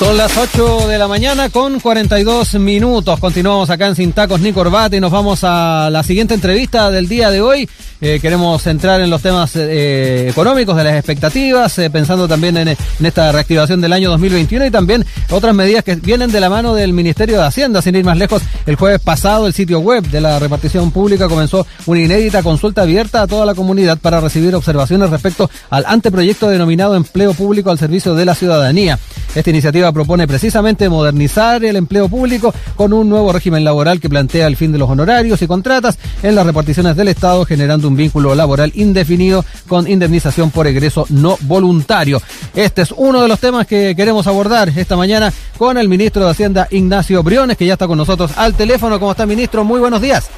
Son las 8 de la mañana con 42 minutos. Continuamos acá en Sin Tacos ni Corbata y nos vamos a la siguiente entrevista del día de hoy. Eh, queremos entrar en los temas eh, económicos de las expectativas, eh, pensando también en, en, esta reactivación del año 2021 y también otras medidas que vienen de la mano del Ministerio de Hacienda. Sin ir más lejos, el jueves pasado el sitio web de la repartición pública comenzó una inédita consulta abierta a toda la comunidad para recibir observaciones respecto al anteproyecto denominado Empleo Público al Servicio de la Ciudadanía. Esta iniciativa propone precisamente modernizar el empleo público con un nuevo régimen laboral que plantea el fin de los honorarios y contratas en las reparticiones del Estado, generando un vínculo laboral indefinido con indemnización por egreso no voluntario. Este es uno de los temas que queremos abordar esta mañana con el ministro de Hacienda, Ignacio Briones, que ya está con nosotros al teléfono. ¿Cómo está, ministro? Muy buenos días.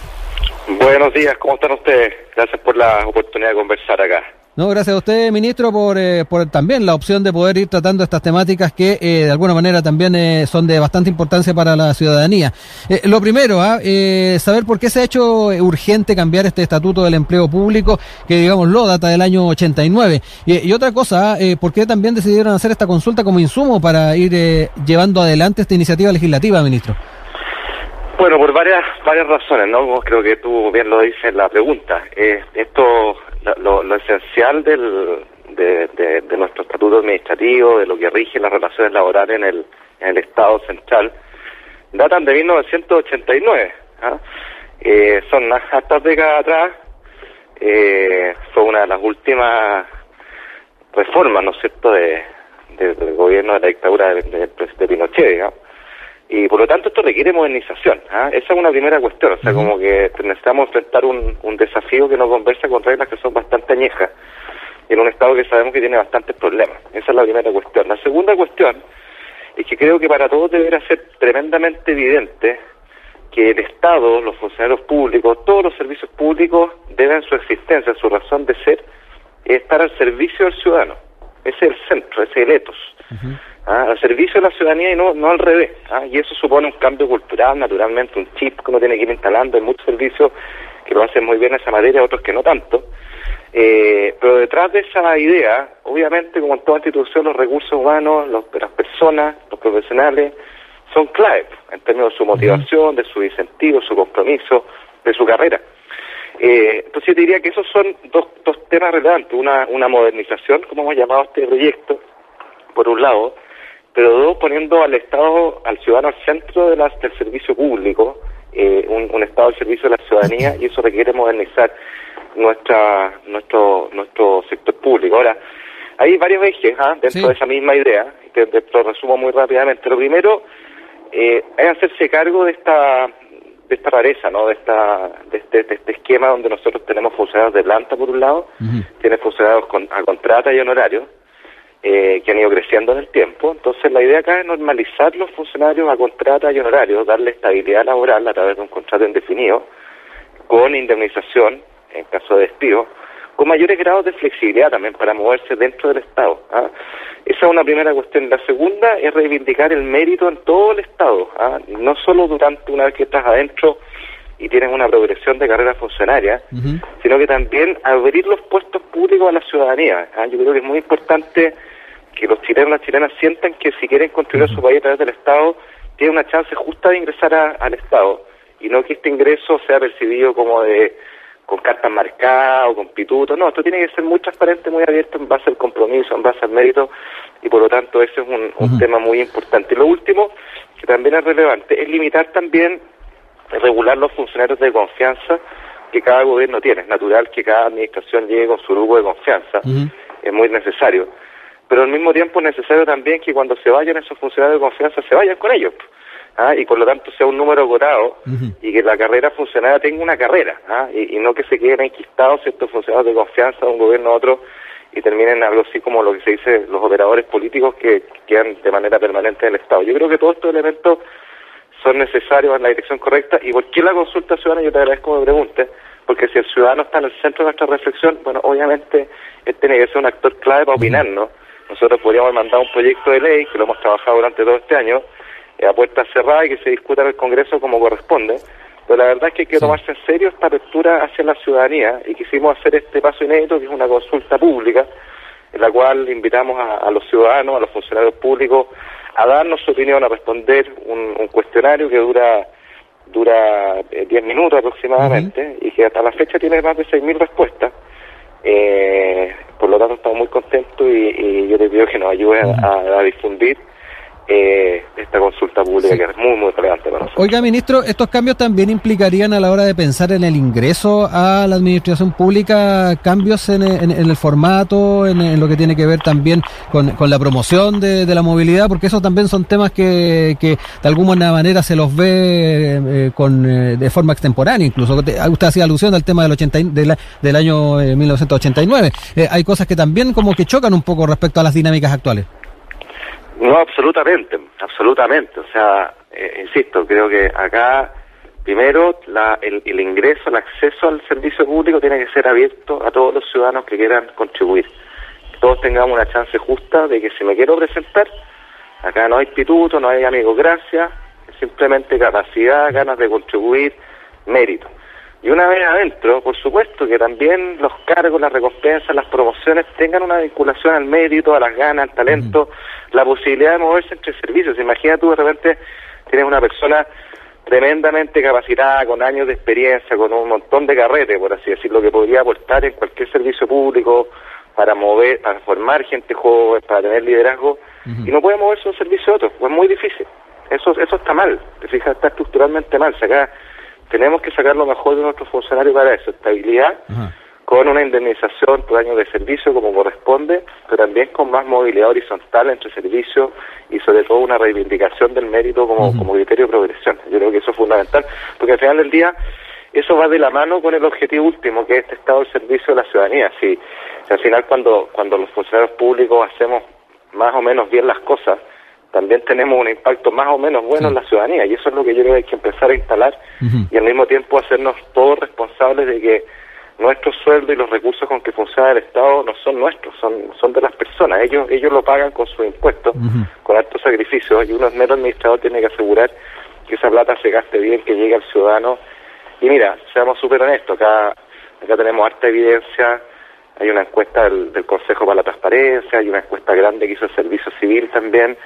Buenos días, ¿cómo están ustedes? Gracias por la oportunidad de conversar acá. No, gracias a usted, ministro, por, eh, por también la opción de poder ir tratando estas temáticas que eh, de alguna manera también eh, son de bastante importancia para la ciudadanía. Eh, lo primero, ¿ah? eh, saber por qué se ha hecho urgente cambiar este estatuto del empleo público, que digamos lo data del año 89. Y, y otra cosa, ¿ah? ¿por qué también decidieron hacer esta consulta como insumo para ir llevando adelante esta iniciativa legislativa, ministro? Bueno, por varias varias razones, ¿no? Creo que tú bien lo dices en la pregunta. Eh, esto, lo, lo esencial del, de, de, de, nuestro estatuto administrativo, de lo que rige las relaciones laborales en el, en el Estado central, datan de 1989. ¿ah? Eh, son hartas décadas atrás. Eh, fue una de las últimas reformas, ¿no es cierto?, de, de, del gobierno de la dictadura de, de Pinochet, digamos y por lo tanto esto requiere modernización. ¿ah? Esa es una primera cuestión, o sea, uh -huh. como que necesitamos enfrentar un, un, desafío que nos conversa con reglas que son bastante añejas en un Estado que sabemos que tiene bastantes problemas. Esa es la primera cuestión. La segunda cuestión es que creo que para todos deberá ser tremendamente evidente que el Estado, los funcionarios públicos, todos los servicios públicos deben su existencia, su razón de ser, estar al servicio del ciudadano. Ese es el centro, ese es el etos. Uh -huh. ¿ah? al servicio de la ciudadanía y no, no al revés. ¿ah? Y eso supone un cambio cultural, naturalmente, un chip que uno tiene que ir instalando. Hay muchos servicios que lo hacen muy bien en esa materia, otros que no tanto. Eh, pero detrás de esa idea, obviamente, como en toda institución, los recursos humanos, los, las personas, los profesionales, son clave en términos de su motivación, de su incentivo, su compromiso, de su carrera. Eh, entonces yo diría que esos son dos, dos temas relevantes, una, una modernización, como hemos llamado este proyecto, por un lado, pero dos, poniendo al Estado, al ciudadano al centro de las, del servicio público, eh, un, un, Estado al servicio de la ciudadanía, y eso requiere modernizar nuestra, nuestro, nuestro sector público. Ahora, hay varios ejes ¿ah? dentro sí. de esa misma idea, que lo resumo muy rápidamente. Lo primero eh, es hacerse cargo de esta de esta rareza, ¿no? De esta de este, de este esquema donde nosotros tenemos funcionarios de planta por un lado, uh -huh. tiene funcionarios con, a contrata y honorario, eh, que han ido creciendo en el tiempo. Entonces, la idea acá es normalizar los funcionarios a contrata y honorarios, darle estabilidad laboral a través de un contrato indefinido, con indemnización en caso de despido, con mayores grados de flexibilidad también para moverse dentro del Estado. ¿ah? Esa es una primera cuestión. La segunda es reivindicar el mérito en todo el Estado, ¿ah? no solo durante una vez que estás adentro y tienes una progresión de carrera funcionaria, uh -huh. sino que también abrir los puestos públicos a la ciudadanía. ¿ah? Yo creo que es muy importante que los chilenos y las chilenas sientan que si quieren construir su país a través del Estado, tienen una chance justa de ingresar a, al Estado y no que este ingreso sea percibido como de con cartas marcadas o con pitutos. No, esto tiene que ser muy transparente, muy abierto en base al compromiso, en base al mérito y por lo tanto ese es un, un uh -huh. tema muy importante. Y lo último, que también es relevante, es limitar también, regular los funcionarios de confianza que cada gobierno tiene. Es natural que cada administración llegue con su grupo de confianza, uh -huh. es muy necesario pero al mismo tiempo es necesario también que cuando se vayan esos funcionarios de confianza se vayan con ellos. ¿Ah? Y por lo tanto sea un número acotado uh -huh. y que la carrera funcionaria tenga una carrera ¿ah? y, y, no que se queden enquistados ciertos funcionarios de confianza de un gobierno a otro y terminen algo así como lo que se dice los operadores políticos que, que quedan de manera permanente en el Estado. Yo creo que todos estos elementos son necesarios en la dirección correcta y por qué la consulta ciudadana, yo te agradezco que me preguntes, porque si el ciudadano está en el centro de nuestra reflexión, bueno, obviamente él tiene que ser un actor clave para opinar, ¿no? Nosotros podríamos mandar un proyecto de ley, que lo hemos trabajado durante todo este año, a puerta cerrada y que se discuta en el Congreso como corresponde. Pero la verdad es que hay que tomarse en serio esta apertura hacia la ciudadanía y quisimos hacer este paso inédito, que es una consulta pública, en la cual invitamos a, los ciudadanos, a los funcionarios públicos, a darnos su opinión, a responder un, cuestionario que dura dura 10 eh, minutos aproximadamente y que hasta la fecha tiene más de 6.000 respuestas. Eh, por lo tanto, estamos muy contentos y, yo les pido que nos ayuden a difundir eh, esta consulta pública que es muy, muy relevante para nosotros. Oiga, ministro, ¿estos cambios también implicarían a la hora de pensar en el ingreso a la administración pública cambios en, el formato, en, lo que tiene que ver también con, la promoción de, la movilidad? Porque esos también son temas que, que de alguna manera se los ve eh, con, eh, de forma extemporánea, incluso. Usted hacía alusión al tema del, 80, del año 1989. hay cosas que también como que chocan un poco respecto a las dinámicas actuales. No, absolutamente, absolutamente. O sea, eh, insisto, creo que acá, primero, la, el, ingreso, el acceso al servicio público tiene que ser abierto a todos los ciudadanos que quieran contribuir. Todos tengamos una chance justa de que si me quiero presentar, acá no hay instituto, no hay amigos, gracias, simplemente capacidad, ganas de contribuir, mérito. Y una vez adentro, por supuesto que también los cargos, las recompensas, las promociones tengan una vinculación al mérito, a las ganas, al talento, la posibilidad de moverse entre servicios. Imagina tú de repente tienes una persona tremendamente capacitada, con años de experiencia, con un montón de carrete, por así decirlo, que podría aportar en cualquier servicio público para mover, para formar gente joven, para tener liderazgo, y no puede moverse un servicio a otro, pues es muy difícil. Eso, eso está mal, te fijas, está estructuralmente mal. O acá tenemos que sacar lo mejor de nuestros funcionarios para eso, estabilidad, con una indemnización por año de servicio como corresponde, pero también con más movilidad horizontal entre servicios y sobre todo una reivindicación del mérito como, como criterio de progresión. Yo creo que eso es fundamental, porque al final del día eso va de la mano con el objetivo último, que es este estado del servicio de la ciudadanía. Si, si al final cuando, cuando los funcionarios públicos hacemos más o menos bien las cosas, también tenemos un impacto más o menos bueno en la ciudadanía y eso es lo que yo creo que hay que empezar a instalar y al mismo tiempo hacernos todos responsables de que nuestros sueldos y los recursos con que funciona el Estado no son nuestros, son son de las personas. Ellos ellos lo pagan con sus impuestos, con altos sacrificios y uno mero administrador tiene que asegurar que esa plata se gaste bien, que llegue al ciudadano. Y mira, seamos súper honestos, acá, acá tenemos harta evidencia, hay una encuesta del, del Consejo para la Transparencia, hay una encuesta grande que hizo el Servicio Civil también,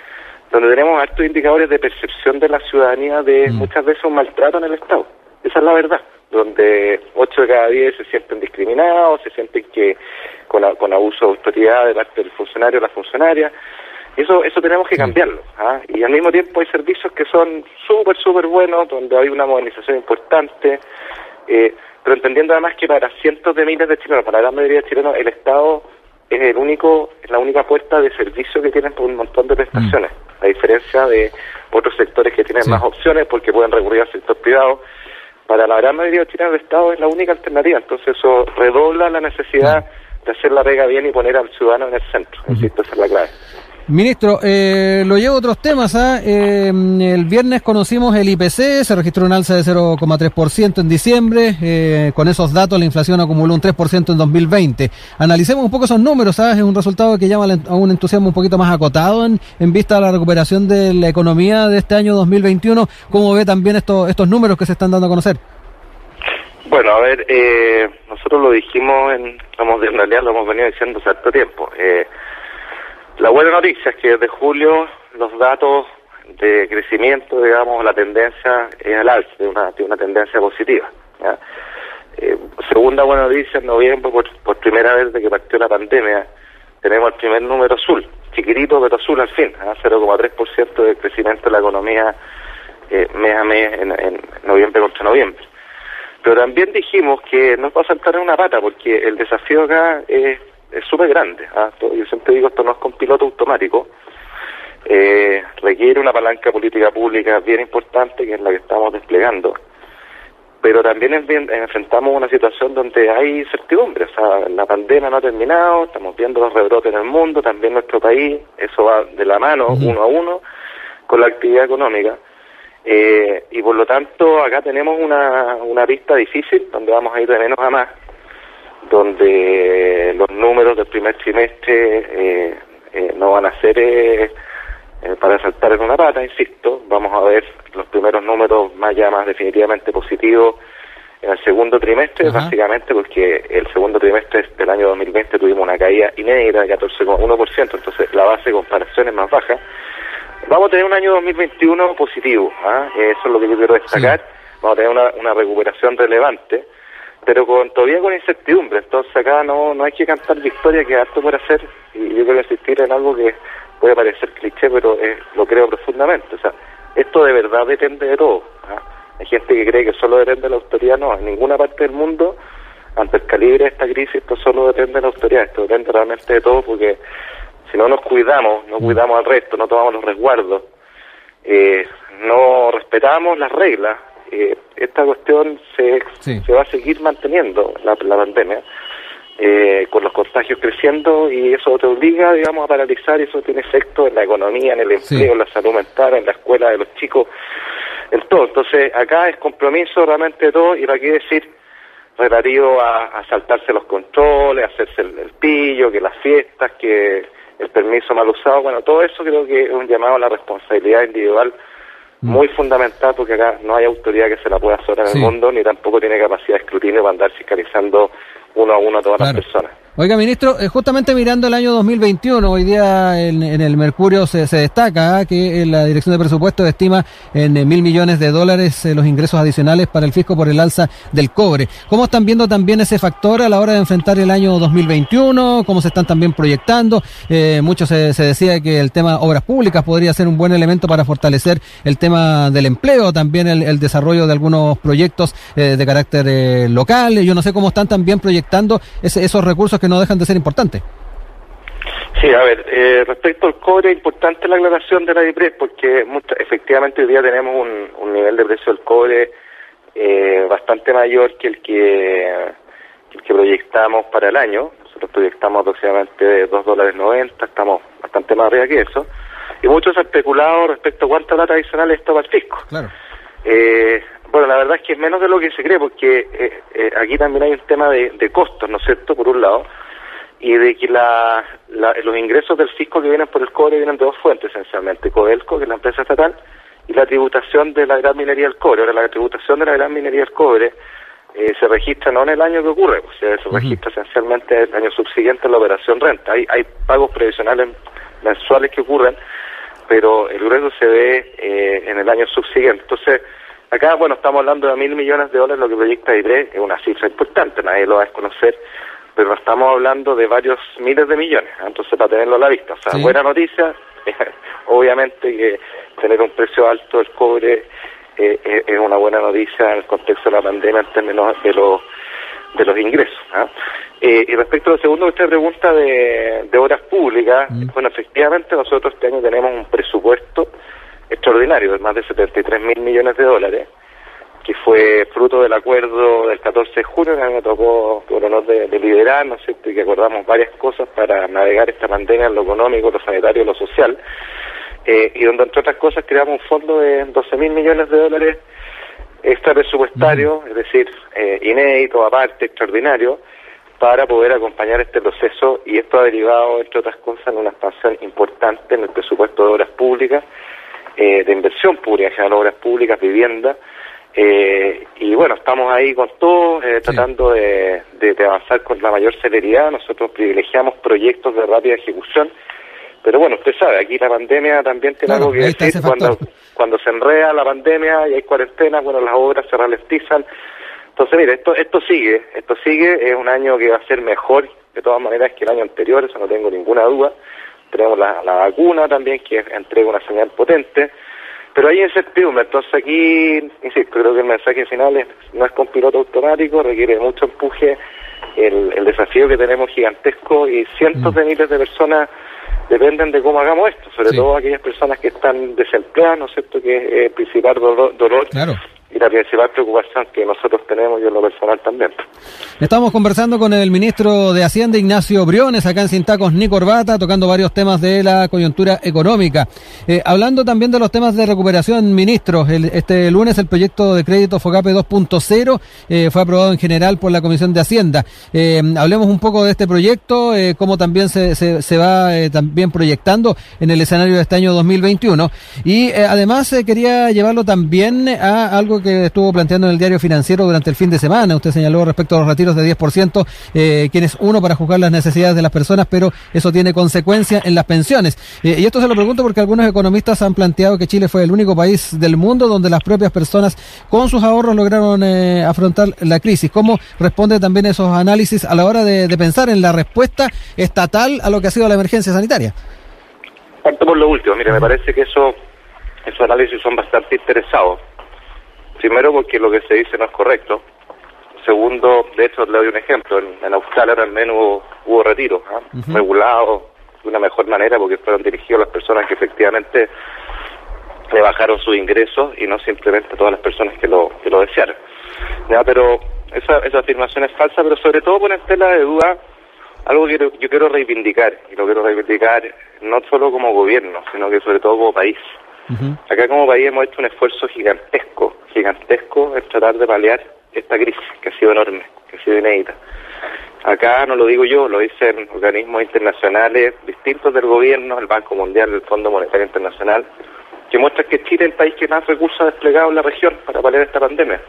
donde tenemos altos indicadores de percepción de la ciudadanía de mm. muchas veces un maltrato en el Estado. Esa es la verdad, donde 8 de cada 10 se sienten discriminados, se sienten que con, con abuso de autoridad de parte del funcionario o la funcionaria. Eso, eso tenemos que cambiarlo. ¿ah? Y al mismo tiempo hay servicios que son súper, súper buenos, donde hay una modernización importante, eh, pero entendiendo además que para cientos de miles de chilenos, para la gran mayoría de chilenos, el Estado es el único, es la única puerta de servicio que tienen por un montón de prestaciones. Mm a diferencia de otros sectores que tienen más opciones porque pueden recurrir al sector privado. Para la gran mayoría de chilenos el Estado es la única alternativa, entonces eso redobla la necesidad de hacer la pega bien y poner al ciudadano en el centro. Insisto, esa es la clave. Ministro, eh, lo llevo a otros temas. ¿ah? Eh, el viernes conocimos el IPC, se registró un alza de 0,3% en diciembre. Eh, con esos datos, la inflación acumuló un 3% en 2020. Analicemos un poco esos números. ¿sabes? Es un resultado que llama a un entusiasmo un poquito más acotado en, vista de la recuperación de la economía de este año 2021. ¿Cómo ve también estos, estos números que se están dando a conocer? Bueno, a ver, eh, nosotros lo dijimos, en, en realidad lo hemos venido diciendo hace tiempo. Eh, la buena noticia es que desde julio los datos de crecimiento, digamos, la tendencia es al alza, de una, una tendencia positiva. Eh, segunda buena noticia, en noviembre, por, primera vez desde que partió la pandemia, tenemos el primer número azul, chiquitito pero azul al fin, 0,3% de crecimiento de la economía eh, mes a mes en, en noviembre contra noviembre. Pero también dijimos que nos va a saltar en una pata, porque el desafío acá es es súper grande. ¿ah? Yo siempre digo, esto no es con piloto automático. Eh, requiere una palanca política pública bien importante, que es la que estamos desplegando. Pero también enfrentamos una situación donde hay incertidumbre. O sea, la pandemia no ha terminado, estamos viendo los rebrotes en el mundo, también en nuestro país. Eso va de la mano, uno a uno, con la actividad económica. Eh, y por lo tanto, acá tenemos una, una pista difícil, donde vamos a ir de menos a más donde los números del primer trimestre eh, eh, no van a ser eh, para saltar en una pata, insisto, vamos a ver los primeros números más ya más definitivamente positivos en el segundo trimestre, básicamente porque el segundo trimestre del año 2020 tuvimos una caída inédita de 14,1%, entonces la base de comparación es más baja. Vamos a tener un año 2021 positivo, ¿ah? eso es lo que yo quiero destacar. Vamos a tener una, una recuperación relevante, pero con todavía con incertidumbre. Entonces acá no, no hay que cantar victoria, que harto por hacer, y yo quiero insistir en algo que puede parecer cliché, pero lo creo profundamente. O sea, esto de verdad depende de todo. ¿ah? Hay gente que cree que solo depende de la autoridad, no, en ninguna parte del mundo, ante el calibre de esta crisis, esto solo depende de la autoridad, esto depende realmente de todo, porque si no nos cuidamos, no cuidamos al resto, no tomamos los resguardos, eh, no respetamos las reglas, eh, esta cuestión se, se va a seguir manteniendo, la, la pandemia, eh, con los contagios creciendo y eso te obliga, digamos, a paralizar y eso tiene efecto en la economía, en el empleo, en la salud mental, en la escuela de los chicos, en todo. Entonces, acá es compromiso realmente de todo y para qué decir relativo a, saltarse los controles, hacerse el, pillo, que las fiestas, que el permiso mal usado, bueno, todo eso creo que es un llamado a la responsabilidad individual. Muy fundamental porque acá no hay autoridad que se la pueda hacer en el mundo ni tampoco tiene capacidad de escrutinio para andar fiscalizando uno a uno a todas las personas. Oiga, ministro, eh, justamente mirando el año 2021, hoy día en, el Mercurio se, destaca ¿ah? que la Dirección de Presupuestos estima en mil millones de dólares eh, los ingresos adicionales para el fisco por el alza del cobre. ¿Cómo están viendo también ese factor a la hora de enfrentar el año 2021? ¿Cómo se están también proyectando? Eh, mucho se, decía que el tema obras públicas podría ser un buen elemento para fortalecer el tema del empleo, también el, desarrollo de algunos proyectos de carácter local. Yo no sé cómo están también proyectando esos recursos que no dejan de ser importantes. Sí, a ver, eh, respecto al cobre, es importante la aclaración de la DIPRES porque efectivamente hoy día tenemos un, nivel de precio del cobre eh, bastante mayor que el que, el que proyectamos para el año. Nosotros proyectamos aproximadamente 2 dólares 90, estamos bastante más arriba que eso. Y muchos han especulado respecto a cuánta plata adicional esto va al fisco. Claro. Eh, bueno, la verdad es que es menos de lo que se cree, porque eh, eh, aquí también hay un tema de, costos, ¿no es cierto?, por un lado, y de que la, los ingresos del fisco que vienen por el cobre vienen de dos fuentes, esencialmente, Codelco, que es la empresa estatal, y la tributación de la gran minería del cobre. Ahora, la tributación de la gran minería del cobre eh, se registra no en el año que ocurre, pues, se registra esencialmente el año subsiguiente a la operación renta. Hay, hay pagos previsionales mensuales que ocurren, pero el grueso se ve en el año subsiguiente. Entonces, Acá, bueno, estamos hablando de mil millones de dólares, lo que proyecta IDRE es una cifra importante, nadie lo va a desconocer, pero estamos hablando de varios miles de millones, ¿eh? entonces para tenerlo a la vista. O sea, buena noticia, obviamente que tener un precio alto del cobre eh, es una buena noticia en el contexto de la pandemia en términos de los de los ingresos. ¿ah? Eh, y respecto al segundo, usted pregunta de, de obras públicas, mm. bueno, efectivamente nosotros este año tenemos un presupuesto extraordinario de más de 73 mil millones de dólares, que fue fruto del acuerdo del 14 de junio, que a mí me tocó por honor de, liderar, ¿no es cierto? y que acordamos varias cosas para navegar esta pandemia en lo económico, lo sanitario, lo social, eh, y donde entre otras cosas creamos un fondo de 12 mil millones de dólares extra presupuestario, es decir, eh, inédito, aparte, extraordinario, para poder acompañar este proceso y esto ha derivado, entre otras cosas, en una expansión importante en el presupuesto de obras públicas eh, de inversión pública, en general obras públicas, vivienda, eh, y bueno, estamos ahí con todo, eh, tratando de, avanzar con la mayor celeridad. Nosotros privilegiamos proyectos de rápida ejecución, pero bueno, usted sabe, aquí la pandemia también tiene algo que decir. Cuando, cuando se enreda la pandemia y hay cuarentena, bueno, las obras se ralentizan. Entonces, mire, esto, esto sigue, esto sigue, es un año que va a ser mejor de todas maneras que el año anterior, eso no tengo ninguna duda tenemos la, vacuna también que entrega una señal potente, pero hay incertidumbre, entonces aquí, insisto, creo que el mensaje final es, no es con piloto automático, requiere mucho empuje, el, desafío que tenemos gigantesco y cientos de miles de personas dependen de cómo hagamos esto, sobre todo aquellas personas que están desempleadas, ¿no es cierto?, que es el principal dolor, dolor y la principal preocupación que nosotros tenemos, yo en lo personal también. Estamos conversando con el ministro de Hacienda, Ignacio Briones, acá en Sintacos, ni corbata, tocando varios temas de la coyuntura económica. Eh, hablando también de los temas de recuperación, ministro, este lunes el proyecto de crédito FOGAPE 2.0 eh, fue aprobado en general por la Comisión de Hacienda. Eh, hablemos un poco de este proyecto, cómo también se, se, va también proyectando en el escenario de este año 2021. Y además quería llevarlo también a algo que estuvo planteando en el diario financiero durante el fin de semana. Usted señaló respecto a los retiros de 10%, eh, quien es uno para juzgar las necesidades de las personas, pero eso tiene consecuencias en las pensiones. Eh, y esto se lo pregunto porque algunos economistas han planteado que Chile fue el único país del mundo donde las propias personas con sus ahorros lograron eh, afrontar la crisis. ¿Cómo responde también esos análisis a la hora de, de pensar en la respuesta estatal a lo que ha sido la emergencia sanitaria? Parto por lo último. Mire, me parece que eso, esos análisis son bastante interesados. Primero porque lo que se dice no es correcto. Segundo, de hecho, le doy un ejemplo. En, Australia al menos hubo, hubo retiros ¿ah? regulados de una mejor manera porque fueron dirigidos a las personas que efectivamente le bajaron sus ingresos y no simplemente a todas las personas que lo, que lo desearon. ¿Ya? Pero esa, esa afirmación es falsa, pero sobre todo pone en tela de duda algo que yo quiero reivindicar, y lo quiero reivindicar no solo como gobierno, sino que sobre todo como país. Acá como país hemos hecho un esfuerzo gigantesco, gigantesco en tratar de paliar esta crisis que ha sido enorme, que ha sido inédita. Acá no lo digo yo, lo dicen organismos internacionales distintos del gobierno, el Banco Mundial, el Fondo Monetario Internacional, que muestran que Chile es el país que más recursos ha desplegado en la región para paliar esta pandemia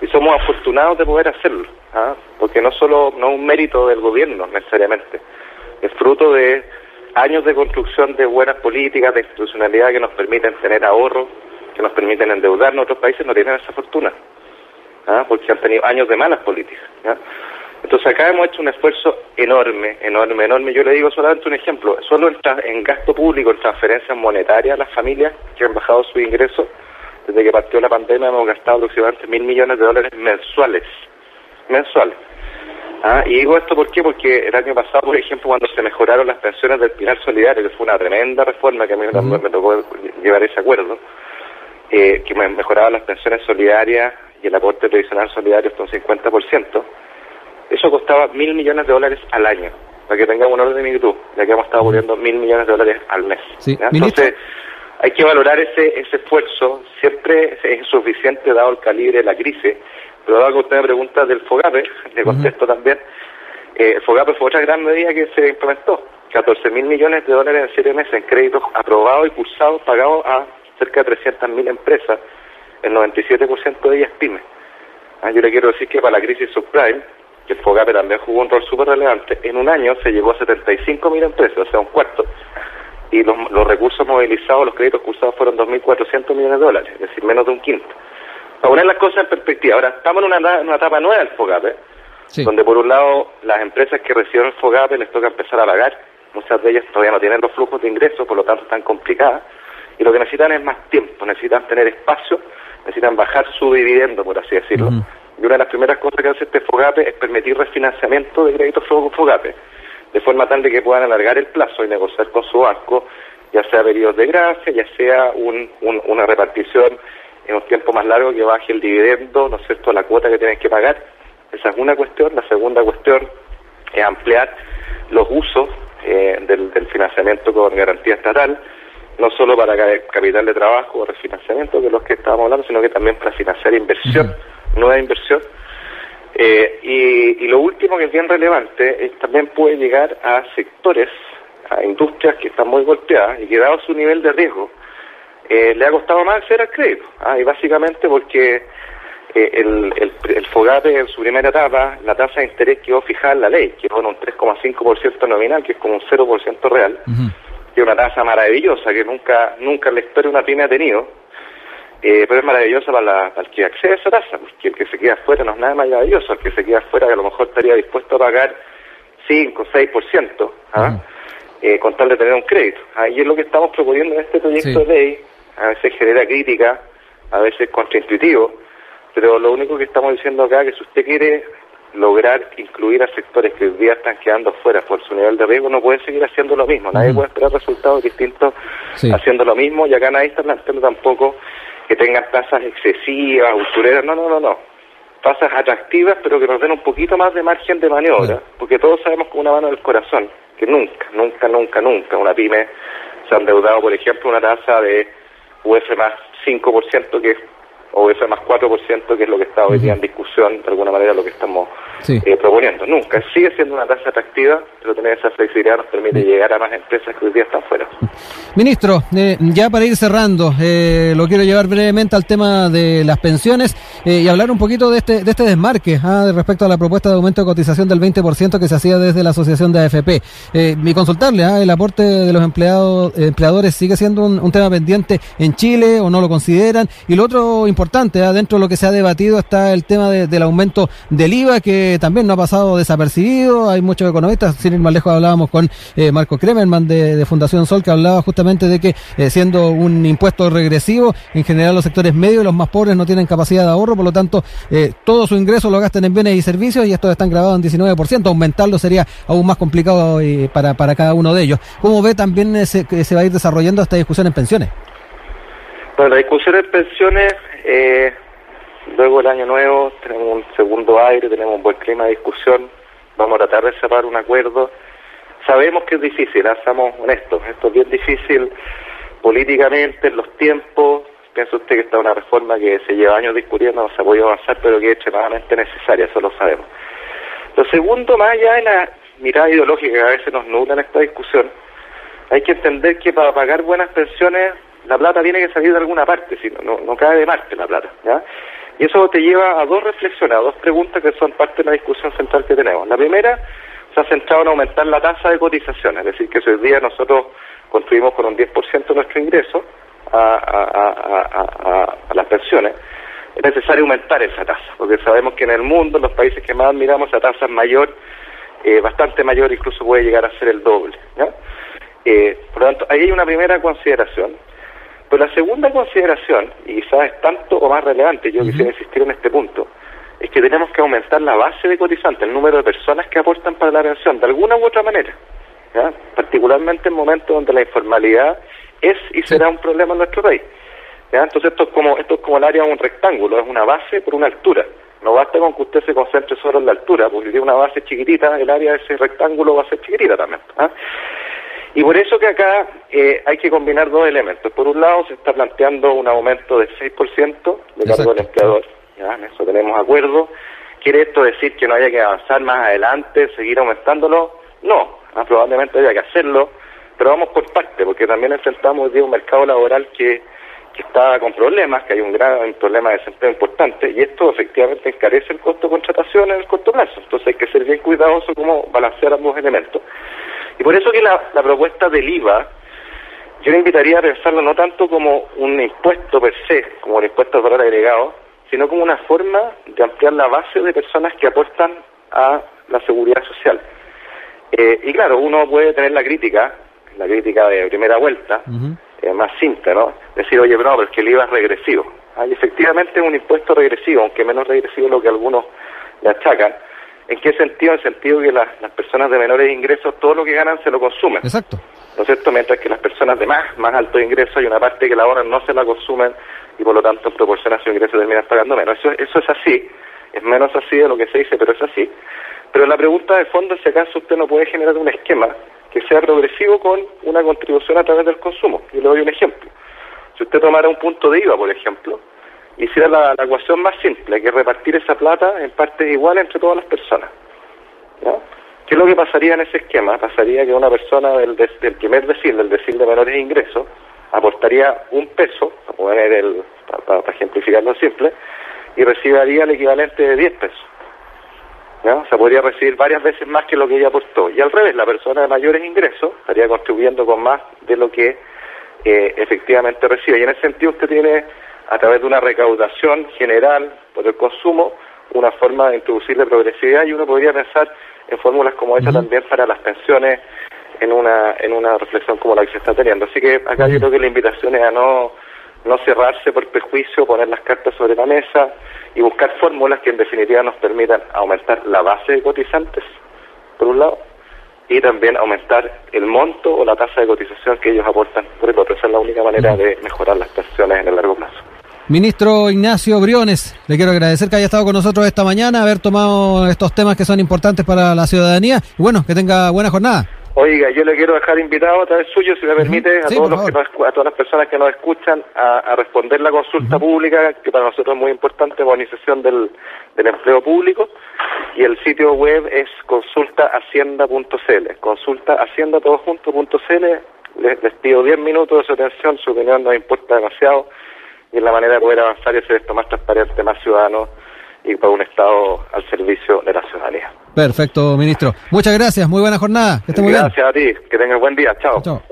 y somos afortunados de poder hacerlo, ¿ah? porque no solo no es un mérito del gobierno necesariamente, es fruto de años de construcción de buenas políticas, de institucionalidad que nos permiten tener ahorros, que nos permiten endeudarnos. Otros países no tienen esa fortuna, ¿ah? porque han tenido años de malas políticas. Entonces acá hemos hecho un esfuerzo enorme, enorme, enorme. Yo le digo solamente un ejemplo, solo en, en gasto público, en transferencias monetarias a las familias que han bajado su ingreso, desde que partió la pandemia hemos gastado aproximadamente mil millones de dólares mensuales. Mensuales. Ah, y digo esto ¿por qué? porque el año pasado, por ejemplo, cuando se mejoraron las pensiones del Pilar Solidario, que fue una tremenda reforma que a mí me tocó llevar ese acuerdo, eh, que mejoraba las pensiones solidarias y el aporte previsional solidario hasta un 50%, eso costaba mil millones de dólares al año, para que tengamos un orden de magnitud, ya que hemos estado poniendo mil millones de dólares al mes. Entonces, hay que valorar ese, ese esfuerzo, siempre es suficiente dado el calibre de la crisis, pero que usted me pregunta del FOGAPE, le contesto también, eh, el FOGAPE fue otra gran medida que se implementó, 14 mil millones de dólares en siete meses en créditos aprobados y cursados, pagados a cerca de 300 mil empresas, el 97% de ellas pymes. Ah, yo le quiero decir que para la crisis subprime, que el FOGAPE también jugó un rol súper relevante, en un año se llegó a 75 mil empresas, o sea, un cuarto, y los, recursos movilizados, los créditos cursados fueron 2.400 millones de dólares, es decir, menos de un quinto. Para poner las cosas en perspectiva, ahora estamos en una, una etapa nueva del FOGAPE, donde por un lado las empresas que reciben el FOGAPE les toca empezar a pagar, muchas de ellas todavía no tienen los flujos de ingresos, por lo tanto están complicadas, y lo que necesitan es más tiempo, necesitan tener espacio, necesitan bajar su dividendo, por así decirlo. Y una de las primeras cosas que hace este FOGAPE es permitir refinanciamiento de créditos FOGAPE de forma tal de que puedan alargar el plazo y negociar con su banco, ya sea periodos de gracia, ya sea una repartición en un tiempo más largo que baje el dividendo, ¿no es cierto?, la cuota que tienen que pagar. Esa es una cuestión. La segunda cuestión es ampliar los usos eh, del, financiamiento con garantía estatal, no solo para capital de trabajo o refinanciamiento, que es lo que estábamos hablando, sino que también para financiar inversión, nueva inversión, eh, y, lo último que es bien relevante es también puede llegar a sectores, a industrias que están muy golpeadas y que dado su nivel de riesgo, eh, le ha costado más acceder al crédito. Ah, y básicamente porque eh, el, el, el, FOGAPE en su primera etapa, la tasa de interés quedó fijada en la ley, que en un 3,5% nominal, que es como un 0% real, que es una tasa maravillosa que nunca nunca en la historia una pyme ha tenido eh, pero es maravillosa para, el que accede a esa tasa, porque el que se queda afuera no es nada maravilloso, el que se queda afuera que a lo mejor estaría dispuesto a pagar 5 o 6%, ¿ah? eh, con tal de tener un crédito. Ahí es lo que estamos proponiendo en este proyecto de ley, a veces genera crítica, a veces contraintuitivo, pero lo único que estamos diciendo acá es que si usted quiere lograr incluir a sectores que hoy día están quedando fuera por su nivel de riesgo, no puede seguir haciendo lo mismo. Nadie puede esperar resultados distintos haciendo lo mismo y acá nadie está planteando tampoco que tengan tasas excesivas, usureras, no, no, no, no. Tasas atractivas, pero que nos den un poquito más de margen de maniobra, porque todos sabemos con una mano del corazón que nunca, nunca, nunca, nunca una pyme se ha endeudado, por ejemplo, una tasa de UF más 5%, que es o ese más 4% que es lo que está hoy día en discusión, de alguna manera lo que estamos eh, proponiendo. Nunca, sigue siendo una tasa atractiva, pero tener esa flexibilidad nos permite llegar a más empresas que hoy día están fuera. Ministro, eh, ya para ir cerrando, eh, lo quiero llevar brevemente al tema de las pensiones y hablar un poquito de este, de este desmarque ah, respecto a la propuesta de aumento de cotización del 20% que se hacía desde la Asociación de AFP. mi consultarle, ah, ¿el aporte de los empleados empleadores sigue siendo un, un, tema pendiente en Chile o no lo consideran? Y lo otro importante, ah, dentro de lo que se ha debatido está el tema del aumento del IVA que también no ha pasado desapercibido. Hay muchos economistas, sin ir más lejos hablábamos con eh, Marco Kremerman de, Fundación Sol, que hablaba justamente de que eh, siendo un impuesto regresivo, en general los sectores medios y los más pobres no tienen capacidad de ahorro, por lo tanto eh, todo su ingreso lo gastan en bienes y servicios y estos están grabados en 19%. Aumentarlo sería aún más complicado para, para cada uno de ellos. ¿Cómo ve también que se va a ir desarrollando esta discusión en pensiones? Bueno, la discusión en pensiones... Eh Luego el año nuevo tenemos un segundo aire, tenemos un buen clima de discusión, vamos a tratar de cerrar un acuerdo. Sabemos que es difícil, ¿eh? seamos honestos, esto es bien difícil políticamente, en los tiempos. Piensa usted que esta es una reforma que se lleva años discutiendo, no se ha podido avanzar, pero que es extremadamente necesaria, eso lo sabemos. Lo segundo, más allá de la mirada ideológica que a veces nos nubla en esta discusión, hay que entender que para pagar buenas pensiones la plata tiene que salir de alguna parte, si no, no, cae de Marte la plata. ¿ya? Y eso te lleva a dos reflexiones, a dos preguntas que son parte de la discusión central que tenemos. La primera se ha centrado en aumentar la tasa de cotización, es decir, que hoy día nosotros construimos con un 10% nuestro ingreso a, las pensiones, es necesario aumentar esa tasa, porque sabemos que en el mundo, en los países que más admiramos, esa tasa es mayor, eh, bastante mayor, incluso puede llegar a ser el doble. Eh, por lo tanto, ahí hay una primera consideración. Pero la segunda consideración, y quizás es tanto o más relevante, yo quisiera insistir en este punto, es que tenemos que aumentar la base de cotizantes, el número de personas que aportan para la pensión, de alguna u otra manera, particularmente en momentos donde la informalidad es y será un problema en nuestro país. Entonces esto es como esto es como el área de un rectángulo, es una base por una altura. No basta con que usted se concentre solo en la altura, porque si tiene una base chiquitita, el área de ese rectángulo va a ser chiquitita también. ¿ah? Y por eso que acá eh, hay que combinar dos elementos. Por un lado, se está planteando un aumento del 6% de cargo del empleador. ¿ya? En eso tenemos acuerdo. ¿Quiere esto decir que no haya que avanzar más adelante, seguir aumentándolo? No, ah, probablemente haya que hacerlo, pero vamos por parte, porque también enfrentamos un mercado laboral que, que está con problemas, que hay un gran problema de desempleo importante, y esto efectivamente encarece el costo de contratación en el corto plazo. Entonces hay que ser bien cuidadoso cómo balancear ambos elementos. Y por eso que la, propuesta del IVA, yo le invitaría a pensarlo no tanto como un impuesto per se, como un impuesto de valor agregado, sino como una forma de ampliar la base de personas que aportan a la seguridad social. Eh, y claro, uno puede tener la crítica, la crítica de primera vuelta, eh, más simple, ¿no? Decir, oye, pero no, pero es que el IVA es regresivo. Hay efectivamente un impuesto regresivo, aunque menos regresivo de lo que algunos le achacan, ¿En qué sentido? En el sentido que las, personas de menores ingresos todo lo que ganan se lo consumen. Exacto. ¿No es cierto? Mientras que las personas de más, más altos ingresos hay una parte que la ahorran no se la consumen y por lo tanto en proporción a su ingreso terminan pagando menos. Eso, eso es así. Es menos así de lo que se dice, pero es así. Pero la pregunta de fondo es si acaso usted no puede generar un esquema que sea progresivo con una contribución a través del consumo. Y le doy un ejemplo. Si usted tomara un punto de IVA, por ejemplo, hiciera la, ecuación más simple, que repartir esa plata en partes iguales entre todas las personas. ¿Qué es lo que pasaría en ese esquema? Pasaría que una persona del, del primer decil, del decil de menores ingresos, aportaría un peso, para, poner el, para, ejemplificarlo simple, y recibiría el equivalente de 10 pesos. O sea, podría recibir varias veces más que lo que ella aportó. Y al revés, la persona de mayores ingresos estaría contribuyendo con más de lo que eh, efectivamente recibe. Y en ese sentido usted tiene a través de una recaudación general por el consumo, una forma de introducirle progresividad y uno podría pensar en fórmulas como esta también para las pensiones en una en una reflexión como la que se está teniendo. Así que acá yo creo que la invitación es a no, no cerrarse por prejuicio, poner las cartas sobre la mesa y buscar fórmulas que en definitiva nos permitan aumentar la base de cotizantes, por un lado, y también aumentar el monto o la tasa de cotización que ellos aportan por el otro. Esa es la única manera de mejorar las pensiones en el largo plazo. Ministro Ignacio Briones, le quiero agradecer que haya estado con nosotros esta mañana, haber tomado estos temas que son importantes para la ciudadanía. Y bueno, que tenga buena jornada. Oiga, yo le quiero dejar invitado a través suyo, si me permite, a, todos los que a todas las personas que nos escuchan a, responder la consulta pública, que para nosotros es muy importante, modernización del, del empleo público, y el sitio web es consultahacienda.cl, consultahaciendatodojunto.cl, les, les pido 10 minutos de su atención, su opinión nos importa demasiado, y es la manera de poder avanzar y hacer esto más transparente, más ciudadano, y para un Estado al servicio de la ciudadanía. Perfecto, ministro. Muchas gracias, muy buena jornada. Que esté muy gracias a ti, que tengas buen día. Chao. Chao.